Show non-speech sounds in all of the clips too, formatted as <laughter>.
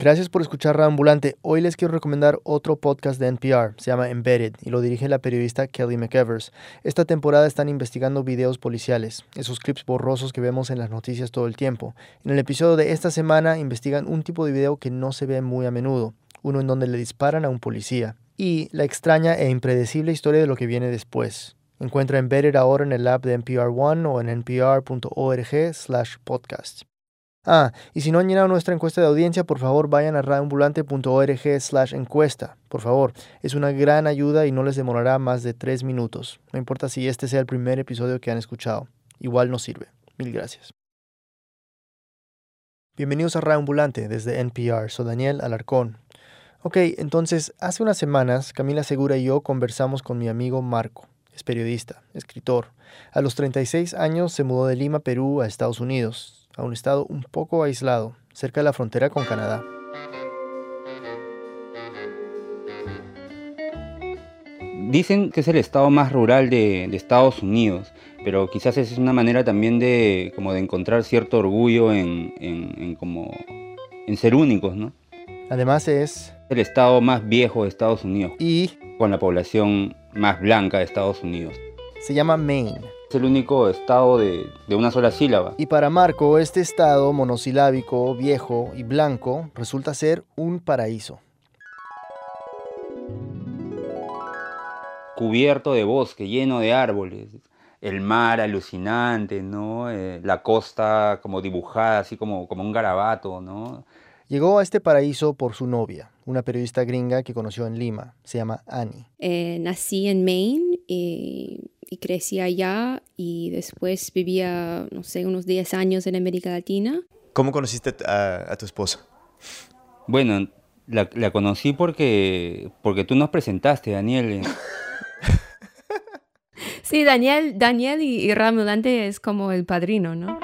Gracias por escuchar Ambulante. Hoy les quiero recomendar otro podcast de NPR. Se llama Embedded y lo dirige la periodista Kelly McEvers. Esta temporada están investigando videos policiales, esos clips borrosos que vemos en las noticias todo el tiempo. En el episodio de esta semana investigan un tipo de video que no se ve muy a menudo, uno en donde le disparan a un policía, y la extraña e impredecible historia de lo que viene después. Encuentra Embedded ahora en el app de NPR One o en npr.org/podcast. Ah, y si no han llenado nuestra encuesta de audiencia, por favor vayan a radioambulante.org slash encuesta. Por favor, es una gran ayuda y no les demorará más de tres minutos. No importa si este sea el primer episodio que han escuchado. Igual nos sirve. Mil gracias. Bienvenidos a Radioambulante desde NPR. Soy Daniel Alarcón. Ok, entonces, hace unas semanas Camila Segura y yo conversamos con mi amigo Marco. Es periodista, escritor. A los 36 años se mudó de Lima, Perú, a Estados Unidos a un estado un poco aislado, cerca de la frontera con Canadá. Dicen que es el estado más rural de, Estados Unidos, pero quizás es una manera también de, como de encontrar cierto orgullo en, como, en ser únicos, ¿no? Además es... El estado más viejo de Estados Unidos. Y... Con la población más blanca de Estados Unidos. Se llama Maine. Es el único estado de, una sola sílaba. Y para Marco, este estado monosilábico, viejo y blanco resulta ser un paraíso. Cubierto de bosque, lleno de árboles, el mar alucinante, ¿no? Eh, la costa como dibujada, así como, como un garabato, ¿no? Llegó a este paraíso por su novia, una periodista gringa que conoció en Lima. Se llama Annie. Eh, nací en Maine y, crecí allá y después vivía, no sé, unos 10 años en América Latina. ¿Cómo conociste a, tu esposa? Bueno, la, conocí porque, porque tú nos presentaste, Daniel. <laughs> sí, Daniel, Daniel y, y Ramulante es como el padrino, ¿no?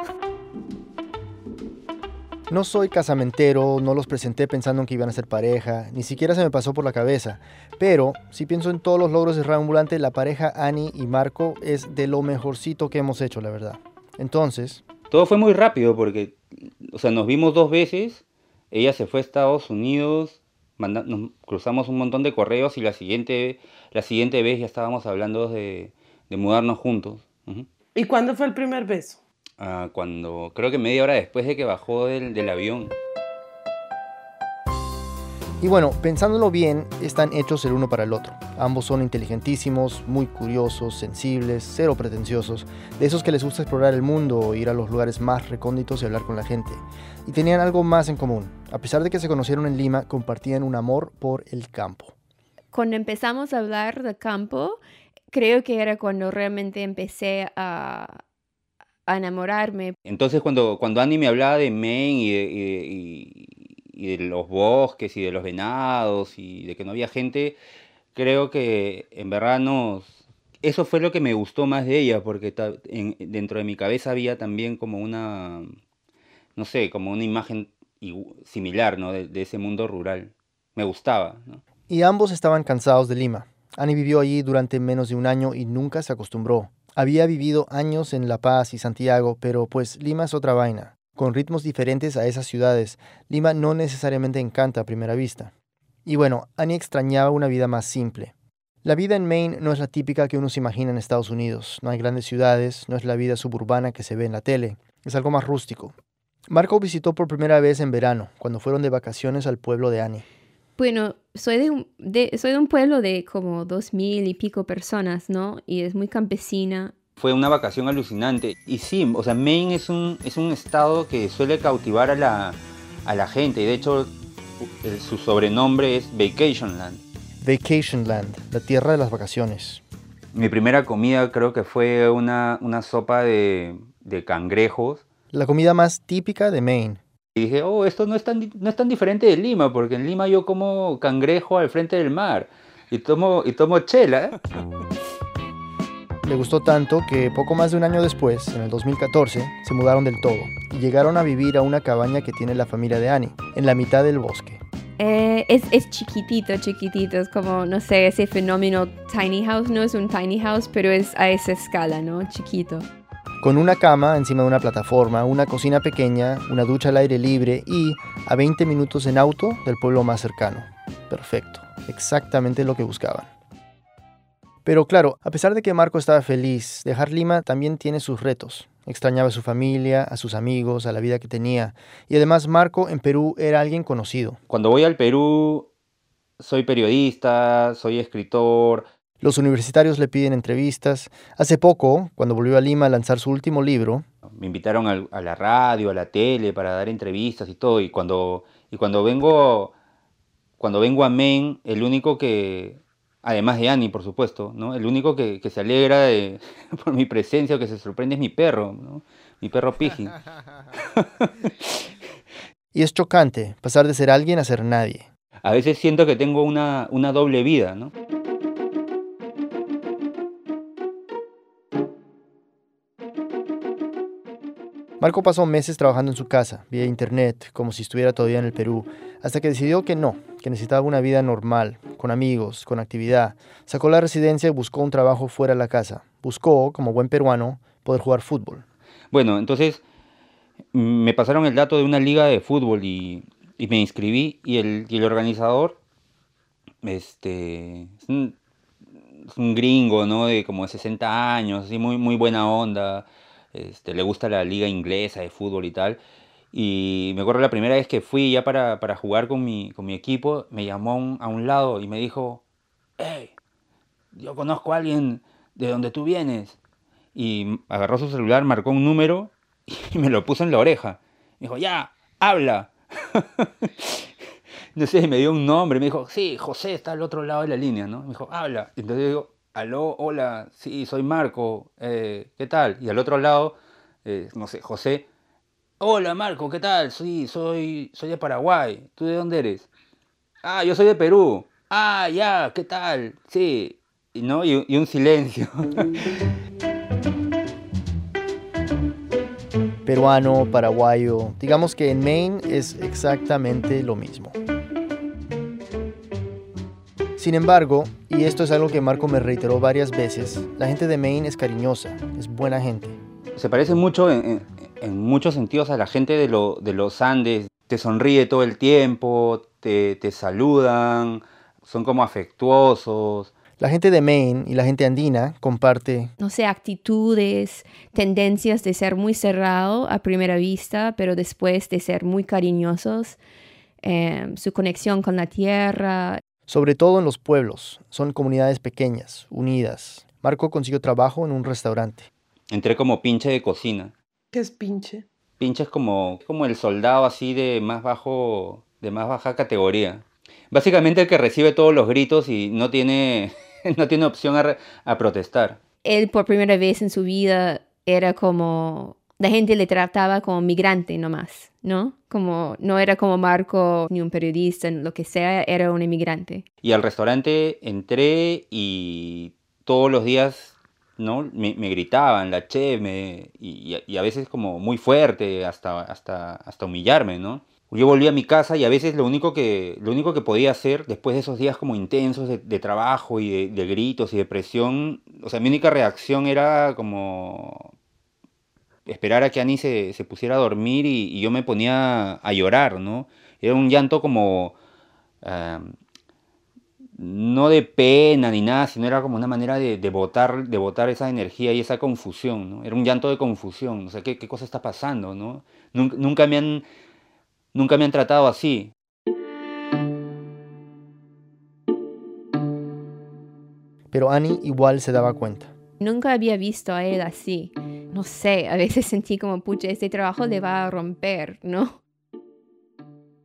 No soy casamentero, no los presenté pensando en que iban a ser pareja, ni siquiera se me pasó por la cabeza. Pero si pienso en todos los logros de Ambulante, la pareja Annie y Marco es de lo mejorcito que hemos hecho, la verdad. Entonces... Todo fue muy rápido porque, o sea, nos vimos dos veces, ella se fue a Estados Unidos, nos cruzamos un montón de correos y la siguiente, la siguiente vez ya estábamos hablando de, mudarnos juntos. ¿Y cuándo fue el primer beso? Ah, cuando creo que media hora después de que bajó del, del avión. Y bueno, pensándolo bien, están hechos el uno para el otro. Ambos son inteligentísimos, muy curiosos, sensibles, cero pretenciosos, de esos que les gusta explorar el mundo, ir a los lugares más recónditos y hablar con la gente. Y tenían algo más en común. A pesar de que se conocieron en Lima, compartían un amor por el campo. Cuando empezamos a hablar de campo, creo que era cuando realmente empecé a, a enamorarme. Entonces cuando, cuando Andy me hablaba de Maine y de, los bosques y de los venados y de que no había gente, creo que en verdad Eso fue lo que me gustó más de ella, porque dentro de mi cabeza había también como una, no sé, como una imagen similar ¿no? de, ese mundo rural. Me gustaba. Y ambos estaban cansados de Lima. Annie vivió allí durante menos de un año y nunca se acostumbró. Había vivido años en La Paz y Santiago, pero pues Lima es otra vaina. Con ritmos diferentes a esas ciudades, Lima no necesariamente encanta a primera vista. Y bueno, Annie extrañaba una vida más simple. La vida en Maine no es la típica que uno se imagina en Estados Unidos. No hay grandes ciudades, no es la vida suburbana que se ve en la tele. Es algo más rústico. Marco visitó por primera vez en verano, cuando fueron de vacaciones al pueblo de Annie. Bueno, soy de un, soy de un pueblo de como dos mil y pico personas, ¿no? Y es muy campesina. Fue una vacación alucinante. Y sí, o sea, Maine es un, es un estado que suele cautivar a la, a la gente. Y de hecho, su sobrenombre es Vacation Land. Vacation Land, la tierra de las vacaciones. Mi primera comida creo que fue una, una sopa de, de cangrejos. La comida más típica de Maine. Y dije, oh, esto no es, tan, no es tan diferente de Lima, porque en Lima yo como cangrejo al frente del mar y tomo, y tomo chela. Le gustó tanto que poco más de un año después, en el 2014, se mudaron del todo y llegaron a vivir a una cabaña que tiene la familia de Annie, en la mitad del bosque. Eh, es, es, chiquitito, chiquitito, es como, no sé, ese fenómeno tiny house, no es un tiny house, pero es a esa escala, ¿no? Chiquito. Con una cama encima de una plataforma, una cocina pequeña, una ducha al aire libre y a 20 minutos en auto del pueblo más cercano. Perfecto, exactamente lo que buscaban. Pero claro, a pesar de que Marco estaba feliz, dejar Lima también tiene sus retos. Extrañaba a su familia, a sus amigos, a la vida que tenía. Y además Marco en Perú era alguien conocido. Cuando voy al Perú, soy periodista, soy escritor, los universitarios le piden entrevistas. Hace poco, cuando volvió a Lima a lanzar su último libro, me invitaron a la radio, a la tele para dar entrevistas y todo. Y cuando, y cuando vengo cuando vengo a Maine, el único que, además de Annie, por supuesto, ¿no? el único que, se alegra <laughs> por mi presencia o que se sorprende es mi perro, ¿no? mi perro Piji. y es chocante pasar de ser alguien a ser nadie. A veces siento que tengo una, una doble vida, ¿no? Marco pasó meses trabajando en su casa, vía internet, como si estuviera todavía en el Perú, hasta que decidió que no, que necesitaba una vida normal, con amigos, con actividad. Sacó la residencia y buscó un trabajo fuera de la casa. Buscó, como buen peruano, poder jugar fútbol. Bueno, entonces me pasaron el dato de una liga de fútbol y, me inscribí y el, y el organizador este, es un, gringo, ¿no? De como 60 años, así muy, muy buena onda este, le gusta la liga inglesa de fútbol y tal. Y me acuerdo la primera vez que fui ya para, jugar con mi, con mi equipo, me llamó a un, lado y me dijo, hey, yo conozco a alguien de donde tú vienes. Y agarró su celular, marcó un número <laughs> y me lo puso en la oreja. Me dijo, ya, habla. <laughs> no sé, me dio un nombre, me dijo, sí, José está al otro lado de la línea, ¿no? Me dijo, habla. Entonces yo digo, aló, hola, sí, soy Marco, eh, ¿qué tal? Y al otro lado, eh, no sé, José, hola Marco, ¿qué tal? Sí, soy, soy de Paraguay, ¿tú de dónde eres? Ah, yo soy de Perú. Ah, ya, ¿qué tal? Sí, y, ¿no? y, un silencio. <laughs> Peruano, paraguayo, digamos que en Maine es exactamente lo mismo. Sin embargo, y esto es algo que Marco me reiteró varias veces, la gente de Maine es cariñosa, es buena gente. Se parece mucho en, muchos sentidos a la gente de, los Andes. Te sonríe todo el tiempo, te, saludan, son como afectuosos. La gente de Maine y la gente andina comparte, no sé, actitudes, tendencias de ser muy cerrado a primera vista, pero después de ser muy cariñosos, eh, su conexión con la tierra, sobre todo en los pueblos. Son comunidades pequeñas, unidas. Marco consiguió trabajo en un restaurante. Entré como pinche de cocina. ¿Qué es pinche? Pinche es como, como el soldado así de más bajo, de más baja categoría. Básicamente el que recibe todos los gritos y no tiene, <laughs> no tiene opción a, a protestar. Él por primera vez en su vida era como la gente le trataba como migrante nomás, ¿no? Como no era como Marco ni un periodista, lo que sea, era un inmigrante. Y al restaurante entré y todos los días, ¿no? Me, gritaban, la che, me, y, a veces como muy fuerte, hasta, hasta, hasta humillarme, ¿no? Yo volví a mi casa y a veces lo único que, lo único que podía hacer después de esos días como intensos de, trabajo y de, de, gritos y de presión, o sea, mi única reacción era como esperar a que Annie se, pusiera a dormir y, yo me ponía a llorar, ¿no? Era un llanto como... no de pena ni nada, sino era como una manera de, de, botar, de botar esa energía y esa confusión, ¿no? Era un llanto de confusión, o sea, ¿qué, qué cosa está pasando, no? Nunca, me han, nunca me han tratado así. Pero Annie igual se daba cuenta. Nunca había visto a él así no sé, a veces <laughs> sentí como, pucha, este trabajo le va a romper, ¿no?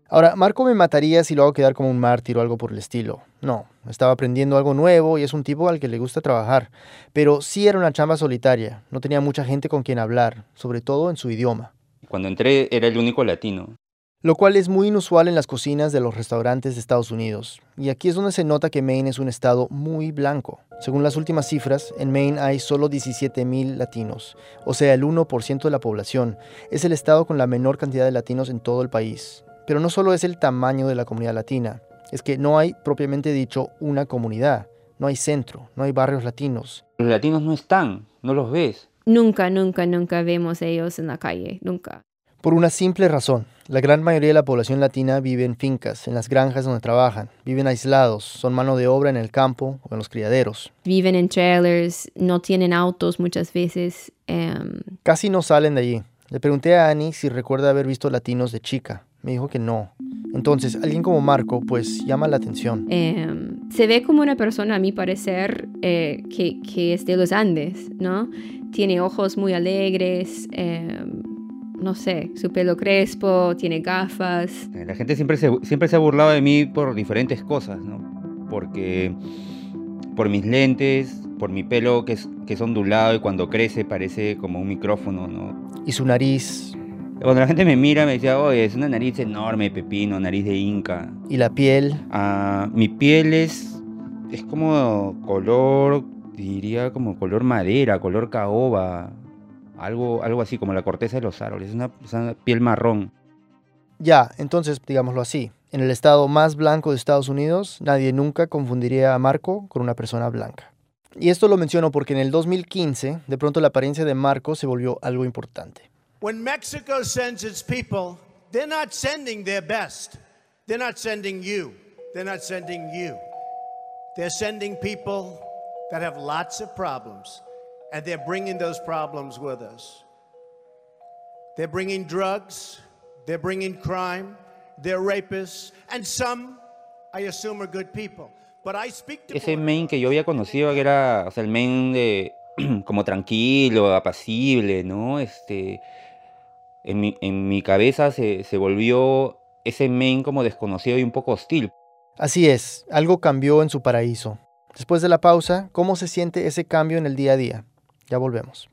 Ahora, Marco me mataría si lo hago quedar como un mártir o algo por el estilo. No, estaba aprendiendo algo nuevo y es un tipo al que le gusta trabajar. Pero sí era una chamba solitaria, no tenía mucha gente con quien hablar, sobre todo en su idioma. Cuando entré era el único latino lo cual es muy inusual en las cocinas de los restaurantes de Estados Unidos. Y aquí es donde se nota que Maine es un estado muy blanco. Según las últimas cifras, en Maine hay solo 17.000 latinos, o sea, el 1% de la población. Es el estado con la menor cantidad de latinos en todo el país. Pero no solo es el tamaño de la comunidad latina, es que no hay propiamente dicho una comunidad. No hay centro, no hay barrios latinos. Los latinos no están, no los ves. nunca, nunca, nunca vemos ellos en la calle, nunca. Por una simple razón. La gran mayoría de la población latina vive en fincas, en las granjas donde trabajan, viven aislados, son mano de obra en el campo o en los criaderos. Viven en trailers, no tienen autos muchas veces. em, Casi no salen de allí. Le pregunté a Annie si recuerda haber visto latinos de chica. Me dijo que no. Entonces, alguien como Marco, pues llama la atención. em, se ve como una persona, a mi parecer, eh, que, que es de los Andes, ¿no? Tiene ojos muy alegres, em, no sé, su pelo crespo, tiene gafas. Eh, La gente siempre se, siempre se ha burlado de mí por diferentes cosas, ¿no? Porque por mis lentes, por mi pelo que es, que es ondulado y cuando crece parece como un micrófono, ¿no? Y su nariz, Cuando la gente me mira me decía, oye, es una nariz enorme, pepino, nariz de inca. y la piel. Ah, mi piel es, es como color, diría como color madera, color caoba, algo, algo así como la corteza de los árboles, es una, es una piel marrón. Ya, entonces, digámoslo así. En el estado más blanco de Estados Unidos, nadie nunca confundiría a Marco con una persona blanca. Y esto lo menciono porque en el 2015, de pronto la apariencia de Marco se volvió algo importante. When Mexico sends its people, they're not sending their best. They're not sending you. They're not sending you. They're sending people that have lots of problems, and they're bringing those problems with us. They're bringing drugs, they're bringing crime, they're rapists, and some, I assume, are good people. But I speak to Ese men que yo había conocido, que era, o sea, el men de, <clears throat> como tranquilo, apacible, ¿no? Este, en mi, en mi cabeza se, se volvió ese men como desconocido y un poco hostil. Así es, algo cambió en su paraíso. Después de la pausa, ¿cómo se siente ese cambio en el día a día? Ya volvemos.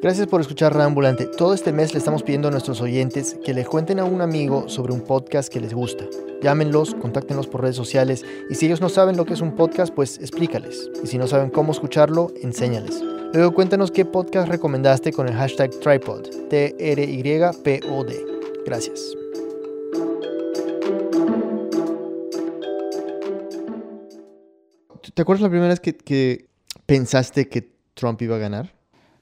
Gracias por escuchar Rambulante. Todo este mes le estamos pidiendo a nuestros oyentes que le cuenten a un amigo sobre un podcast que les gusta. Llámenlos, contáctenlos por redes sociales y si ellos no saben lo que es un podcast, pues explícales. Y si no saben cómo escucharlo, enséñales. Luego cuéntanos qué podcast recomendaste con el hashtag Tripod, T-R-Y-P-O-D. Gracias. ¿Te acuerdas la primera vez que, que pensaste que Trump iba a ganar?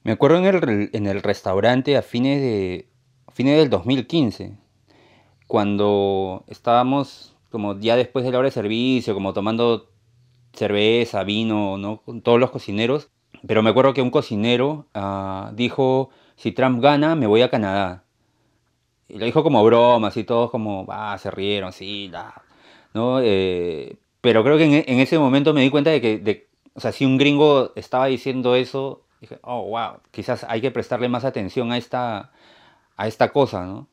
Me acuerdo en el, en el restaurante a fines, de, a fines del 2015, cuando estábamos como ya después de la hora de servicio, como tomando cerveza, vino, ¿no? Con todos los cocineros. Pero me acuerdo que un cocinero ah, dijo, si Trump gana, me voy a Canadá. Y lo dijo como broma, así todos como, ah, se rieron, sí, la", ¿no? Eh, pero creo que en, e- en ese momento me di cuenta de que, de- o sea, si un gringo estaba diciendo eso, dije, oh, wow, quizás hay que prestarle más atención a esta, a esta cosa, ¿no?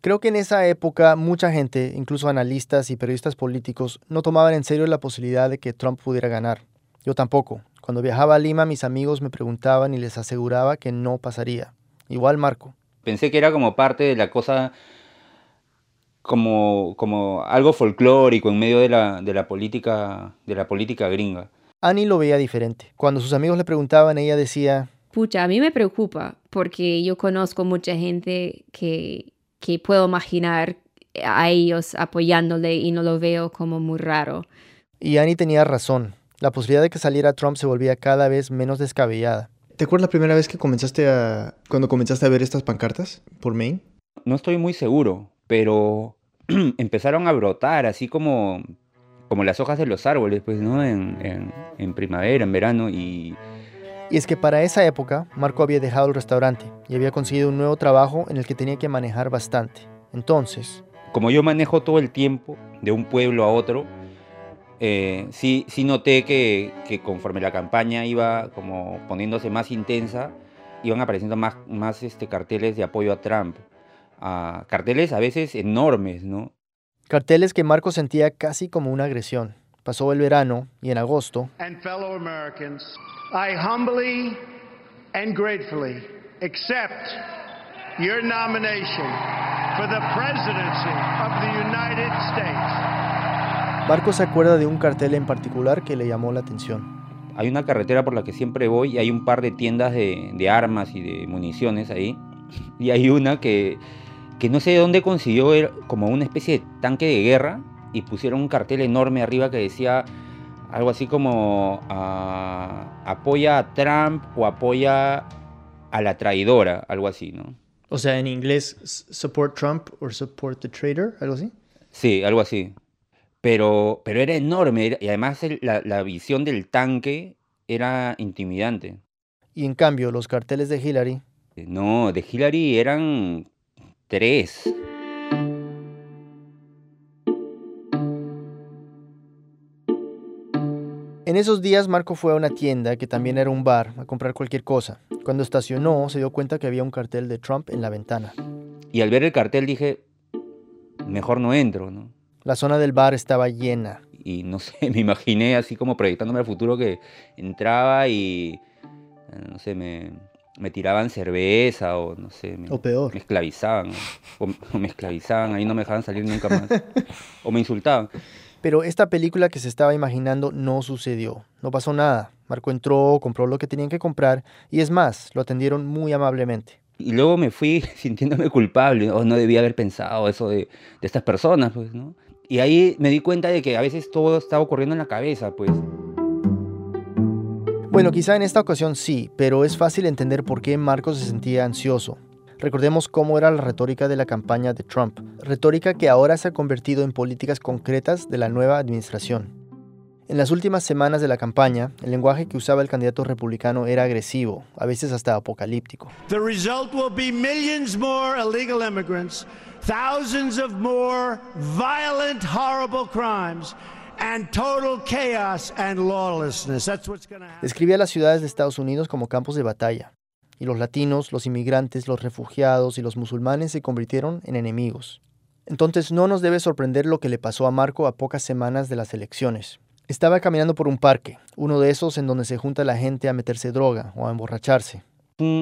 Creo que en esa época mucha gente, incluso analistas y periodistas políticos, no tomaban en serio la posibilidad de que Trump pudiera ganar. Yo tampoco. Cuando viajaba a Lima, mis amigos me preguntaban y les aseguraba que no pasaría. Igual Marco. Pensé que era como parte de la cosa, como, como algo folclórico en medio de la, de la política, de la política gringa. Annie lo veía diferente. Cuando sus amigos le preguntaban, ella decía, Pucha, a mí me preocupa porque yo conozco mucha gente que, que puedo imaginar a ellos apoyándole y no lo veo como muy raro. y Annie tenía razón. La posibilidad de que saliera Trump se volvía cada vez menos descabellada. ¿Te acuerdas la primera vez que comenzaste a... cuando comenzaste a ver estas pancartas por Maine? No estoy muy seguro, pero <clears throat> empezaron a brotar así como, como las hojas de los árboles, pues, ¿no? En, en- en primavera, en verano, y Y es que para esa época, Marco había dejado el restaurante y había conseguido un nuevo trabajo en el que tenía que manejar bastante. Entonces, como yo manejo todo el tiempo de un pueblo a otro, eh, sí, sí noté que, que conforme la campaña iba como poniéndose más intensa, iban apareciendo más, más este, carteles de apoyo a Trump. Ah, carteles a veces enormes, ¿no? carteles que Marco sentía casi como una agresión. Pasó el verano y en agosto, and fellow Americans, I humbly and gratefully accept your nomination for the presidency of the United States. Marco se acuerda de un cartel en particular que le llamó la atención. Hay una carretera por la que siempre voy y hay un par de tiendas de, de armas y de municiones ahí. <laughs> Y hay una que, que no sé de dónde consiguió era como una especie de tanque de guerra y pusieron un cartel enorme arriba que decía algo así como ah, apoya a Trump o apoya a la traidora, algo así, ¿no? O sea, en inglés, support Trump or support the traitor, algo así. Sí, algo así. Pero, pero era enorme y además la, la visión del tanque era intimidante. Y en cambio, los carteles de Hillary... No, de Hillary eran tres. En esos días Marco fue a una tienda que también era un bar a comprar cualquier cosa. Cuando estacionó se dio cuenta que había un cartel de Trump en la ventana. Y al ver el cartel dije, mejor no entro, ¿no? La zona del bar estaba llena. Y no <laughs> sé, me imaginé así como proyectándome al futuro que entraba y, no sé, me, me tiraban cerveza o no sé. Me, o peor. Me esclavizaban. O, o me esclavizaban, ahí no me dejaban salir nunca más. <laughs> o me insultaban. Pero esta película que se estaba imaginando no sucedió. No pasó nada. Marco entró, compró lo que tenían que comprar y es más, lo atendieron muy amablemente. Y luego me fui <laughs> sintiéndome culpable, o no debía haber pensado eso de, de, estas personas, pues, ¿no? Y ahí me di cuenta de que a veces todo estaba ocurriendo en la cabeza, pues. Bueno, quizá en esta ocasión sí, pero es fácil entender por qué Marco se sentía ansioso. Recordemos cómo era la retórica de la campaña de Trump, retórica que ahora se ha convertido en políticas concretas de la nueva administración. En las últimas semanas de la campaña, el lenguaje que usaba el candidato republicano era agresivo, a veces hasta apocalíptico. The result will be millions more illegal immigrants, thousands of more violent, horrible crimes, and total chaos and lawlessness. That's what's going to happen. Describía las ciudades de Estados Unidos como campos de batalla, y los latinos, los inmigrantes, los refugiados y los musulmanes se convirtieron en enemigos. Entonces no nos debe sorprender lo que le pasó a Marco a pocas semanas de las elecciones. Estaba caminando por un parque, uno de esos en donde se junta la gente a meterse droga o a emborracharse.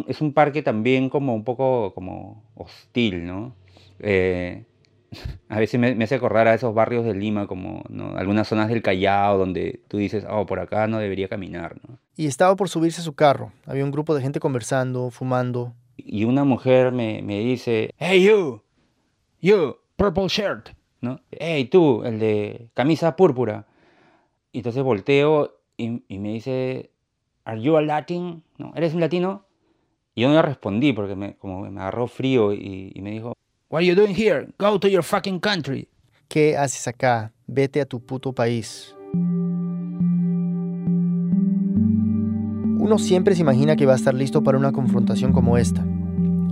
Es un parque también como un poco como hostil, ¿no? Eh, <laughs> a veces me, me, hace acordar a esos barrios de Lima, como ¿no? algunas zonas del Callao, donde tú dices, oh, por acá no debería caminar. ¿no? Y estaba por subirse a su carro. Había un grupo de gente conversando, fumando. Y una mujer me, me dice, hey you, you, purple shirt, ¿no? Hey tú, el de camisa púrpura. Y entonces volteo y, y me dice, are you a Latin? ¿No? ¿Eres un latino? Y yo no le respondí porque me, como me agarró frío y, y me dijo, What are you doing here? Go to your fucking country. ¿Qué haces acá? Vete a tu puto país. Uno siempre se imagina que va a estar listo para una confrontación como esta,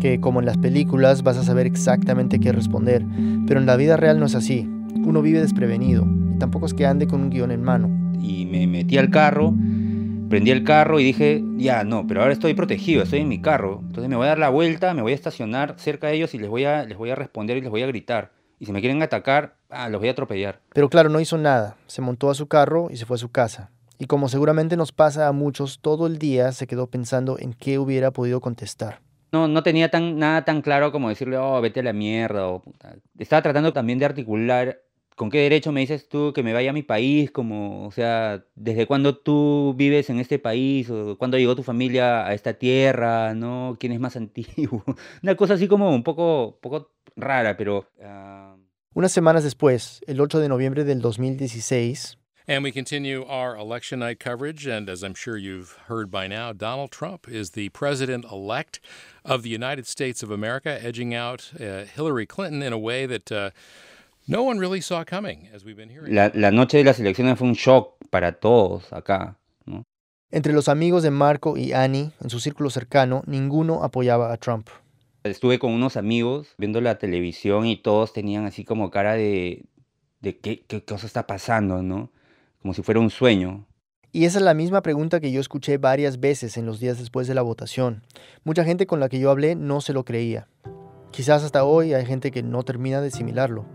que como en las películas vas a saber exactamente qué responder, pero en la vida real no es así. Uno vive desprevenido y tampoco es que ande con un guion en mano. Y me metí al carro, prendí el carro y dije, ya no, pero ahora estoy protegido, estoy en mi carro. Entonces me voy a dar la vuelta, me voy a estacionar cerca de ellos y les voy a, les voy a responder y les voy a gritar. Y si me quieren atacar, ah, los voy a atropellar. Pero claro, no hizo nada. Se montó a su carro y se fue a su casa. Y como seguramente nos pasa a muchos, todo el día se quedó pensando en qué hubiera podido contestar. No, no tenía tan, nada tan claro como decirle, oh, vete a la mierda. O. Estaba tratando también de articular ¿Con qué derecho me dices tú que me vaya a mi país? Como, o sea, ¿desde cuándo tú vives en este país? ¿O cuándo llegó tu familia a esta tierra? ¿No? ¿Quién es más <laughs> antiguo? Una cosa así como un poco, poco rara, pero... Uh... Unas semanas después, el 8 de noviembre del 2016... And we continue our election night coverage. And as I'm sure you've heard by now, Donald Trump is the president elect of the United States of America, edging out uh, Hillary Clinton in a way that... Uh, no one really saw coming, as we've been hearing. La, la, noche de las elecciones fue un shock para todos acá. ¿no? Entre los amigos de Marco y Annie, en su círculo cercano, ninguno apoyaba a Trump. Estuve con unos amigos viendo la televisión y todos tenían así como cara de, de qué, qué cosa está pasando, ¿no? Como si fuera un sueño. Y esa es la misma pregunta que yo escuché varias veces en los días después de la votación. Mucha gente con la que yo hablé no se lo creía. Quizás hasta hoy hay gente que no termina de asimilarlo.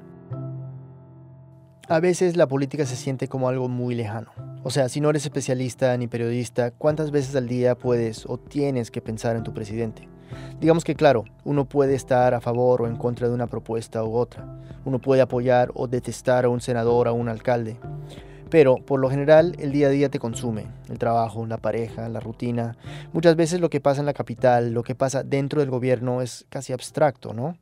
A veces la política se siente como algo muy lejano. O sea, si no eres especialista ni periodista, ¿cuántas veces al día puedes o tienes que pensar en tu presidente? Digamos que claro, uno puede estar a favor o en contra de una propuesta u otra. Uno puede apoyar o detestar a un senador o a un alcalde. Pero, por lo general, el día a día te consume. El trabajo, la pareja, la rutina. Muchas veces lo que pasa en la capital, lo que pasa dentro del gobierno es casi abstracto, ¿no?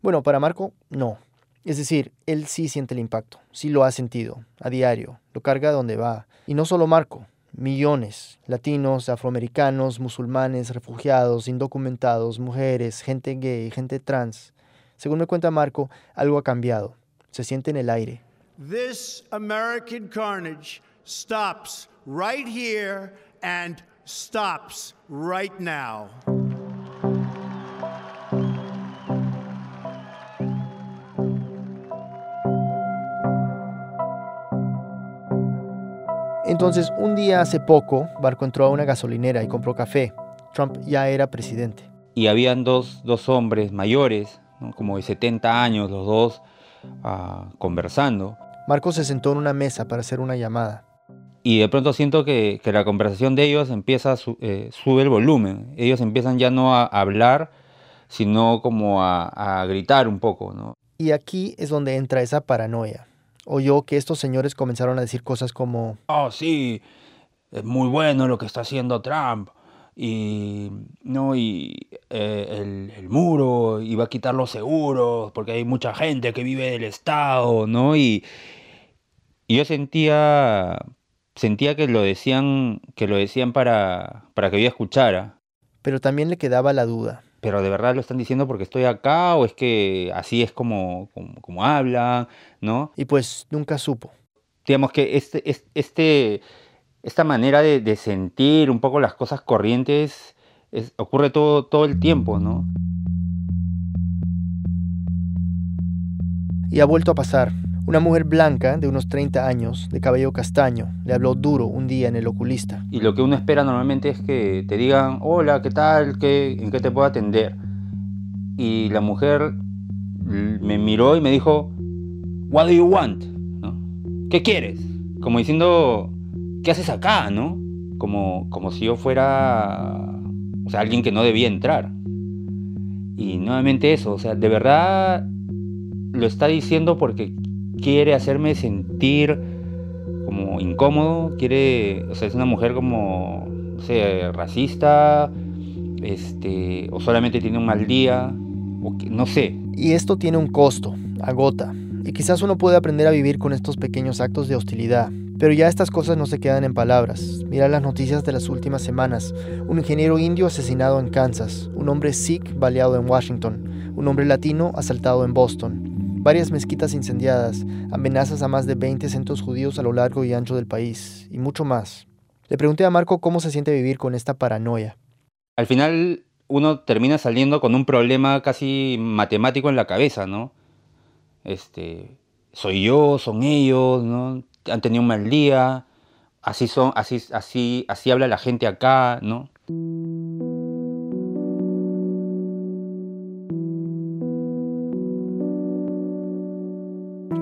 Bueno, para Marco, no. Es decir, él sí siente el impacto, sí lo ha sentido, a diario, lo carga donde va. Y no solo Marco, millones, latinos, afroamericanos, musulmanes, refugiados, indocumentados, mujeres, gente gay, gente trans. Según me cuenta Marco, algo ha cambiado, se siente en el aire. This American carnage stops right here and stops right now. Entonces, un día hace poco, Barco entró a una gasolinera y compró café. Trump ya era presidente. Y habían dos, dos hombres mayores, ¿no? como de 70 años, los dos ah, conversando. Marco se sentó en una mesa para hacer una llamada. Y de pronto siento que, que la conversación de ellos empieza a su- eh, sube el volumen. Ellos empiezan ya no a hablar, sino como a, a gritar un poco, ¿no? Y aquí es donde entra esa paranoia. Oyó que estos señores comenzaron a decir cosas como, Oh, sí, es muy bueno lo que está haciendo Trump. Y, no, y eh, el, el muro, y va a quitar los seguros, porque hay mucha gente que vive del Estado, ¿no? Y, y yo sentía, sentía que lo decían, que lo decían para, para que yo escuchara. pero también le quedaba la duda. Pero de verdad lo están diciendo porque estoy acá, o es que así es como, como, como hablan, ¿no? Y pues nunca supo. digamos que este, es- este, esta manera de, de sentir un poco las cosas corrientes es- ocurre todo, todo el tiempo, ¿no? Y ha vuelto a pasar. Una mujer blanca de unos 30 años, de cabello castaño, le habló duro un día en el oculista. Y lo que uno espera normalmente es que te digan, hola, ¿qué tal? ¿Qué, ¿En qué te puedo atender? Y la mujer me miró y me dijo, What do you want? ¿No? ¿Qué quieres? Como diciendo, ¿qué haces acá? ¿No? Como, como si yo fuera o sea, alguien que no debía entrar. Y nuevamente eso, o sea, de verdad lo está diciendo porque quiere hacerme sentir como incómodo, quiere, o sea, es una mujer como, no sé, racista, este, o solamente tiene un mal día, o que- no sé. Y esto tiene un costo, agota. Y quizás uno puede aprender a vivir con estos pequeños actos de hostilidad. Pero ya estas cosas no se quedan en palabras. Mira las noticias de las últimas semanas. Un ingeniero indio asesinado en Kansas. Un hombre sikh baleado en Washington. Un hombre latino asaltado en Boston. Varias mezquitas incendiadas. Amenazas a más de 20 centros judíos a lo largo y ancho del país. Y mucho más. Le pregunté a Marco cómo se siente vivir con esta paranoia. Al final uno termina saliendo con un problema casi matemático en la cabeza, ¿no? Este, soy yo, son ellos, ¿no? Han tenido un mal día, así son, así, así, así habla la gente acá, ¿no?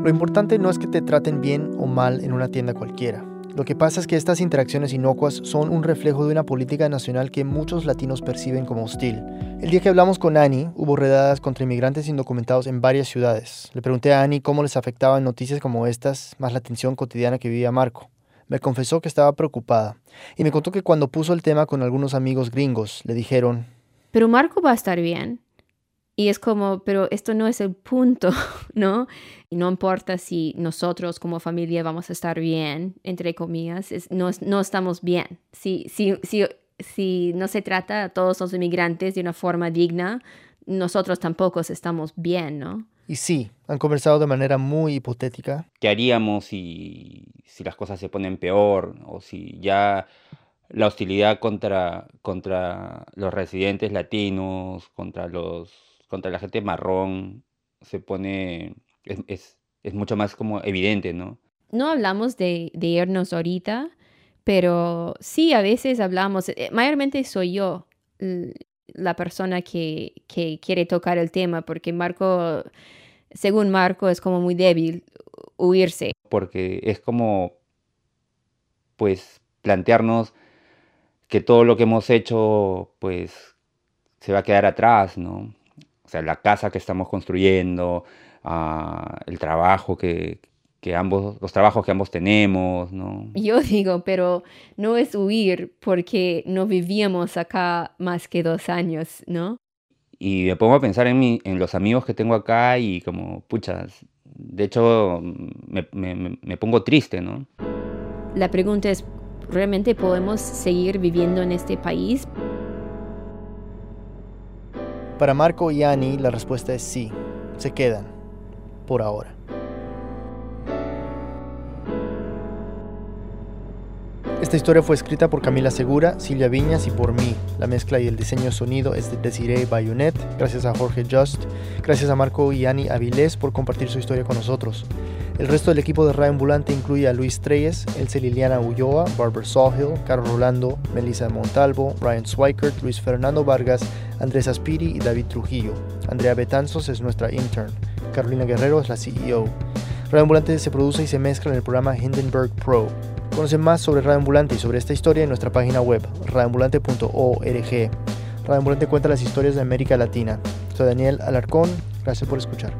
Lo importante no es que te traten bien o mal en una tienda cualquiera. Lo que pasa es que estas interacciones inocuas son un reflejo de una política nacional que muchos latinos perciben como hostil. El día que hablamos con Annie, hubo redadas contra inmigrantes indocumentados en varias ciudades. Le pregunté a Annie cómo les afectaban noticias como estas, más la tensión cotidiana que vivía Marco. Me confesó que estaba preocupada y me contó que cuando puso el tema con algunos amigos gringos, le dijeron, Pero Marco va a estar bien. Y es como, pero esto no es el punto, <laughs> ¿no? Y no importa si nosotros como familia vamos a estar bien, entre comillas, es- no, es- no estamos bien. Si, si, si, si no se trata a todos los inmigrantes de una forma digna, nosotros tampoco estamos bien, ¿no? y sí, han conversado de manera muy hipotética, ¿Qué haríamos si, si las cosas se ponen peor? O si ya la hostilidad contra, contra los residentes latinos, contra, los, contra la gente marrón, se pone, es, es, es mucho más como evidente, ¿no? no hablamos de, de irnos ahorita, pero sí a veces hablamos, eh, mayormente soy yo la persona que, que quiere tocar el tema, porque Marco, según Marco, es como muy débil huirse. porque es como, pues, plantearnos que todo lo que hemos hecho, pues, se va a quedar atrás, ¿no? O sea, la casa que estamos construyendo, ah, el trabajo que, que ambos, los trabajos que ambos tenemos, ¿no? Yo digo, pero no es huir porque no vivíamos acá más que dos años, ¿no? Y me pongo a pensar en, mi, en los amigos que tengo acá y como, pucha, de hecho me, me, me pongo triste, ¿no? La pregunta es, ¿realmente podemos seguir viviendo en este país? Para Marco y Annie la respuesta es sí, se quedan, por ahora. Esta historia fue escrita por Camila Segura, Silvia Viñas y por mí. La mezcla y el diseño sonido es de Desiree Bayonet. Gracias a Jorge Just. Gracias a Marco y Annie Avilés por compartir su historia con nosotros. El resto del equipo de Radio Ambulante incluye a Luis Treyes, Elce Liliana Ulloa, Barbara Sawhill, Carlos Rolando, Melissa Montalvo, Ryan Swikert, Luis Fernando Vargas, Andrés Aspiri y David Trujillo. Andrea Betanzos es nuestra intern. Carolina Guerrero es la CEO. Radio Ambulante se produce y se mezcla en el programa Hindenburg Pro. Conoce más sobre Radio y sobre esta historia en nuestra página web, radioambulante.org. Radio cuenta las historias de América Latina. Soy Daniel Alarcón, gracias por escuchar.